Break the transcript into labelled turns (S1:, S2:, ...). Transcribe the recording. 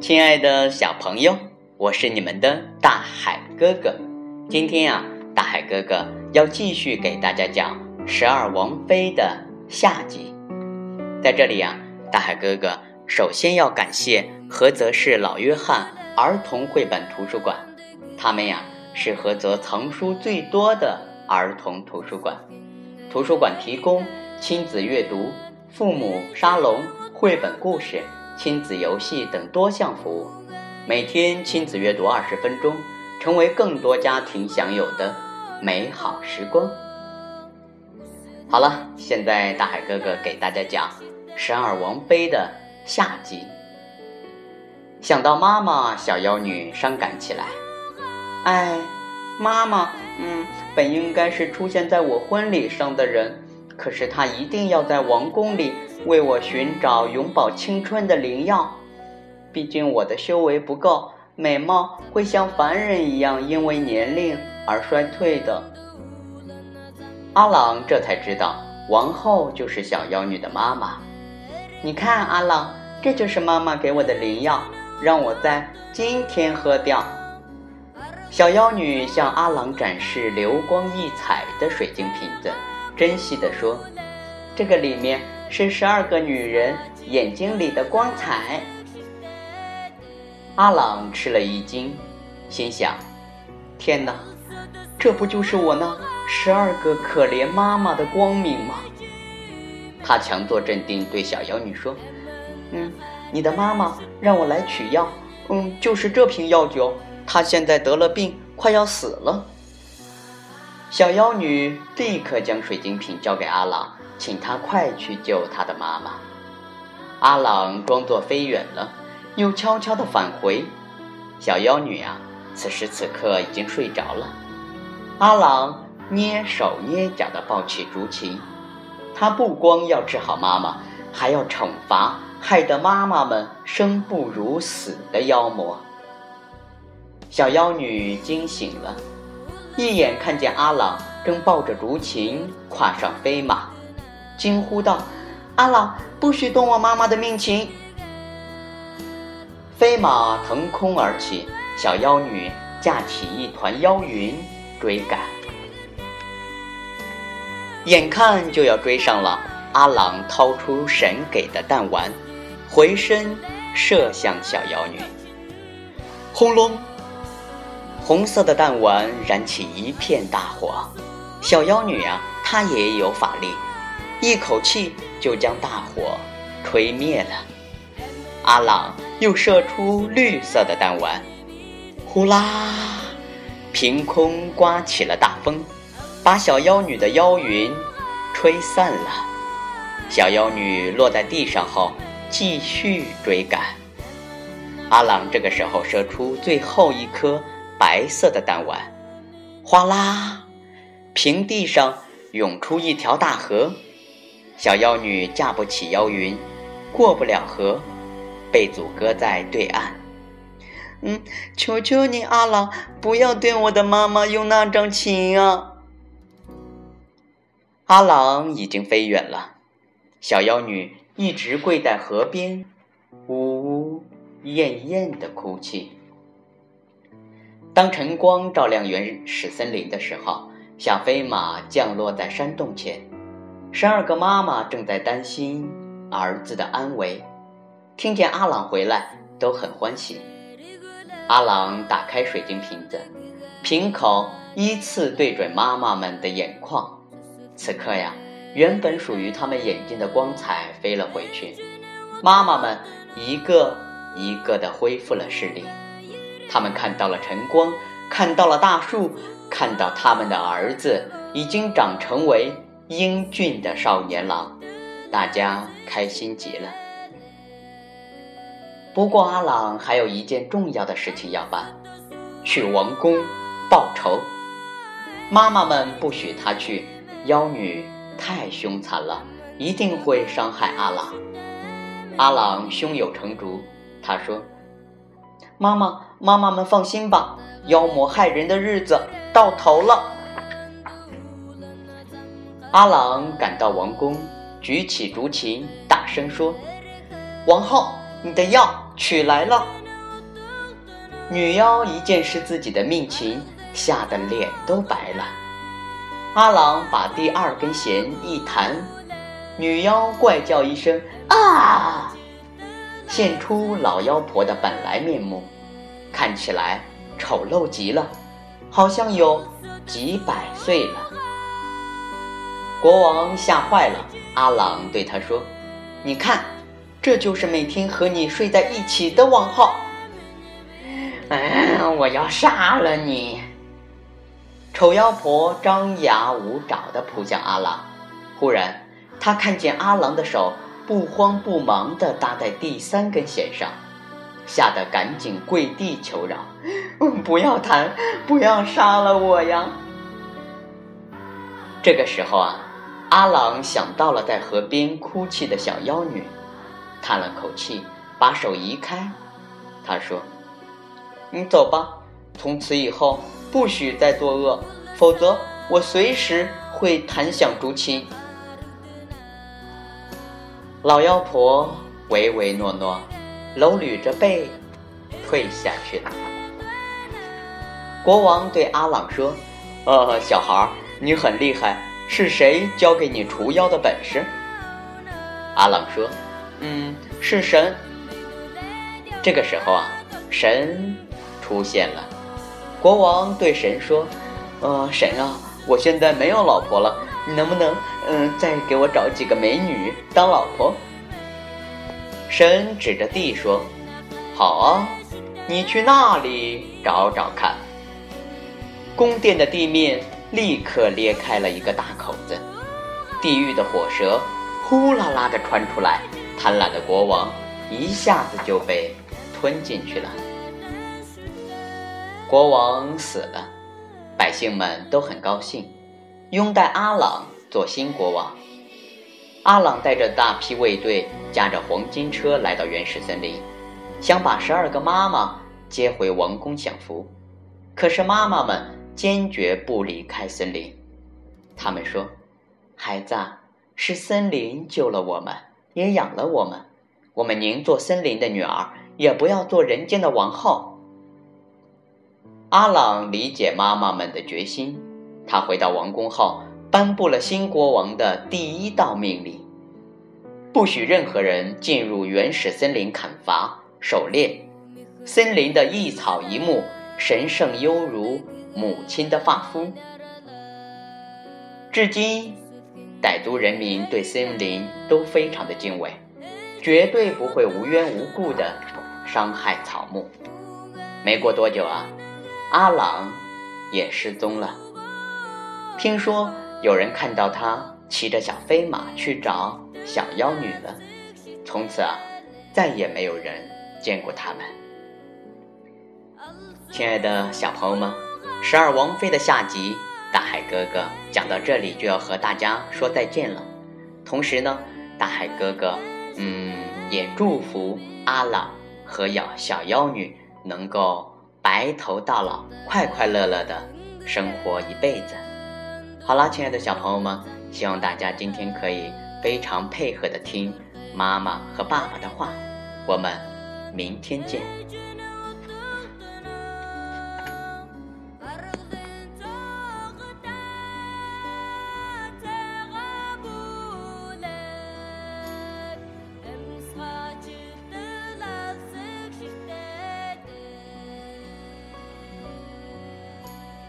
S1: 亲爱的小朋友，我是你们的大海哥哥。今天啊，大海哥哥要继续给大家讲《十二王妃》的下集。在这里啊，大海哥哥首先要感谢菏泽市老约翰儿童绘本图书馆，他们呀是菏泽藏书最多的儿童图书馆。图书馆提供亲子阅读、父母沙龙、绘本故事。亲子游戏等多项服务，每天亲子阅读二十分钟，成为更多家庭享有的美好时光。好了，现在大海哥哥给大家讲《十二王妃》的下集。想到妈妈，小妖女伤感起来。哎，妈妈，嗯，本应该是出现在我婚礼上的人，可是她一定要在王宫里。为我寻找永葆青春的灵药，毕竟我的修为不够，美貌会像凡人一样因为年龄而衰退的。阿朗这才知道，王后就是小妖女的妈妈。你看，阿朗，这就是妈妈给我的灵药，让我在今天喝掉。小妖女向阿朗展示流光溢彩的水晶瓶子，珍惜地说：“这个里面。”是十二个女人眼睛里的光彩。阿朗吃了一惊，心想：“天哪，这不就是我那十二个可怜妈妈的光明吗？”他强作镇定，对小妖女说：“嗯，你的妈妈让我来取药，嗯，就是这瓶药酒。她现在得了病，快要死了。”小妖女立刻将水晶瓶交给阿朗。请他快去救他的妈妈。阿朗装作飞远了，又悄悄地返回。小妖女啊，此时此刻已经睡着了。阿朗蹑手蹑脚地抱起竹琴，他不光要治好妈妈，还要惩罚害得妈妈们生不如死的妖魔。小妖女惊醒了，一眼看见阿朗正抱着竹琴，跨上飞马。惊呼道：“阿朗，不许动我妈妈的命琴！”飞马腾空而起，小妖女架起一团妖云追赶。眼看就要追上了，阿朗掏出神给的弹丸，回身射向小妖女。轰隆！红色的弹丸燃起一片大火。小妖女啊，她也有法力。一口气就将大火吹灭了。阿朗又射出绿色的弹丸，呼啦，凭空刮起了大风，把小妖女的妖云吹散了。小妖女落在地上后，继续追赶。阿朗这个时候射出最后一颗白色的弹丸，哗啦，平地上涌出一条大河。小妖女架不起妖云，过不了河，被阻隔在对岸。嗯，求求你，阿郎，不要对我的妈妈用那张琴啊！阿郎已经飞远了，小妖女一直跪在河边，呜呜咽咽的哭泣。当晨光照亮原始森林的时候，小飞马降落在山洞前。十二个妈妈正在担心儿子的安危，听见阿朗回来都很欢喜。阿朗打开水晶瓶子，瓶口依次对准妈妈们的眼眶。此刻呀，原本属于他们眼睛的光彩飞了回去，妈妈们一个一个的恢复了视力。他们看到了晨光，看到了大树，看到他们的儿子已经长成为。英俊的少年郎，大家开心极了。不过阿朗还有一件重要的事情要办，去王宫报仇。妈妈们不许他去，妖女太凶残了，一定会伤害阿朗。阿朗胸有成竹，他说：“妈妈，妈妈们放心吧，妖魔害人的日子到头了。”阿朗赶到王宫，举起竹琴，大声说：“王后，你的药取来了。”女妖一见是自己的命琴，吓得脸都白了。阿郎把第二根弦一弹，女妖怪叫一声啊，现出老妖婆的本来面目，看起来丑陋极了，好像有几百岁了。国王吓坏了，阿郎对他说：“你看，这就是每天和你睡在一起的王浩。”嗯，我要杀了你！丑妖婆张牙舞爪地扑向阿郎，忽然，她看见阿郎的手不慌不忙地搭在第三根弦上，吓得赶紧跪地求饶：“不要弹，不要杀了我呀！”这个时候啊，阿郎想到了在河边哭泣的小妖女，叹了口气，把手移开，他说。你走吧，从此以后不许再作恶，否则我随时会弹响竹琴。老妖婆唯唯诺诺，搂捋着背退下去了。国王对阿朗说：“呃，小孩儿，你很厉害，是谁教给你除妖的本事？”阿朗说：“嗯，是神。”这个时候啊，神。出现了，国王对神说：“呃，神啊，我现在没有老婆了，你能不能，嗯，再给我找几个美女当老婆？”神指着地说：“好啊，你去那里找找看。”宫殿的地面立刻裂开了一个大口子，地狱的火舌呼啦啦的窜出来，贪婪的国王一下子就被吞进去了。国王死了，百姓们都很高兴，拥戴阿朗做新国王。阿朗带着大批卫队，驾着黄金车来到原始森林，想把十二个妈妈接回王宫享福。可是妈妈们坚决不离开森林。他们说：“孩子，是森林救了我们，也养了我们，我们宁做森林的女儿，也不要做人间的王后。”阿朗理解妈妈们的决心，他回到王宫后，颁布了新国王的第一道命令：不许任何人进入原始森林砍伐、狩猎。森林的一草一木，神圣犹如母亲的发肤。至今，傣族人民对森林都非常的敬畏，绝对不会无缘无故的伤害草木。没过多久啊。阿朗也失踪了。听说有人看到他骑着小飞马去找小妖女了。从此啊，再也没有人见过他们。亲爱的小朋友们，十二王妃的下集，大海哥哥讲到这里就要和大家说再见了。同时呢，大海哥哥嗯也祝福阿朗和小小妖女能够。白头到老，快快乐乐的生活一辈子。好啦，亲爱的小朋友们，希望大家今天可以非常配合的听妈妈和爸爸的话。我们明天见。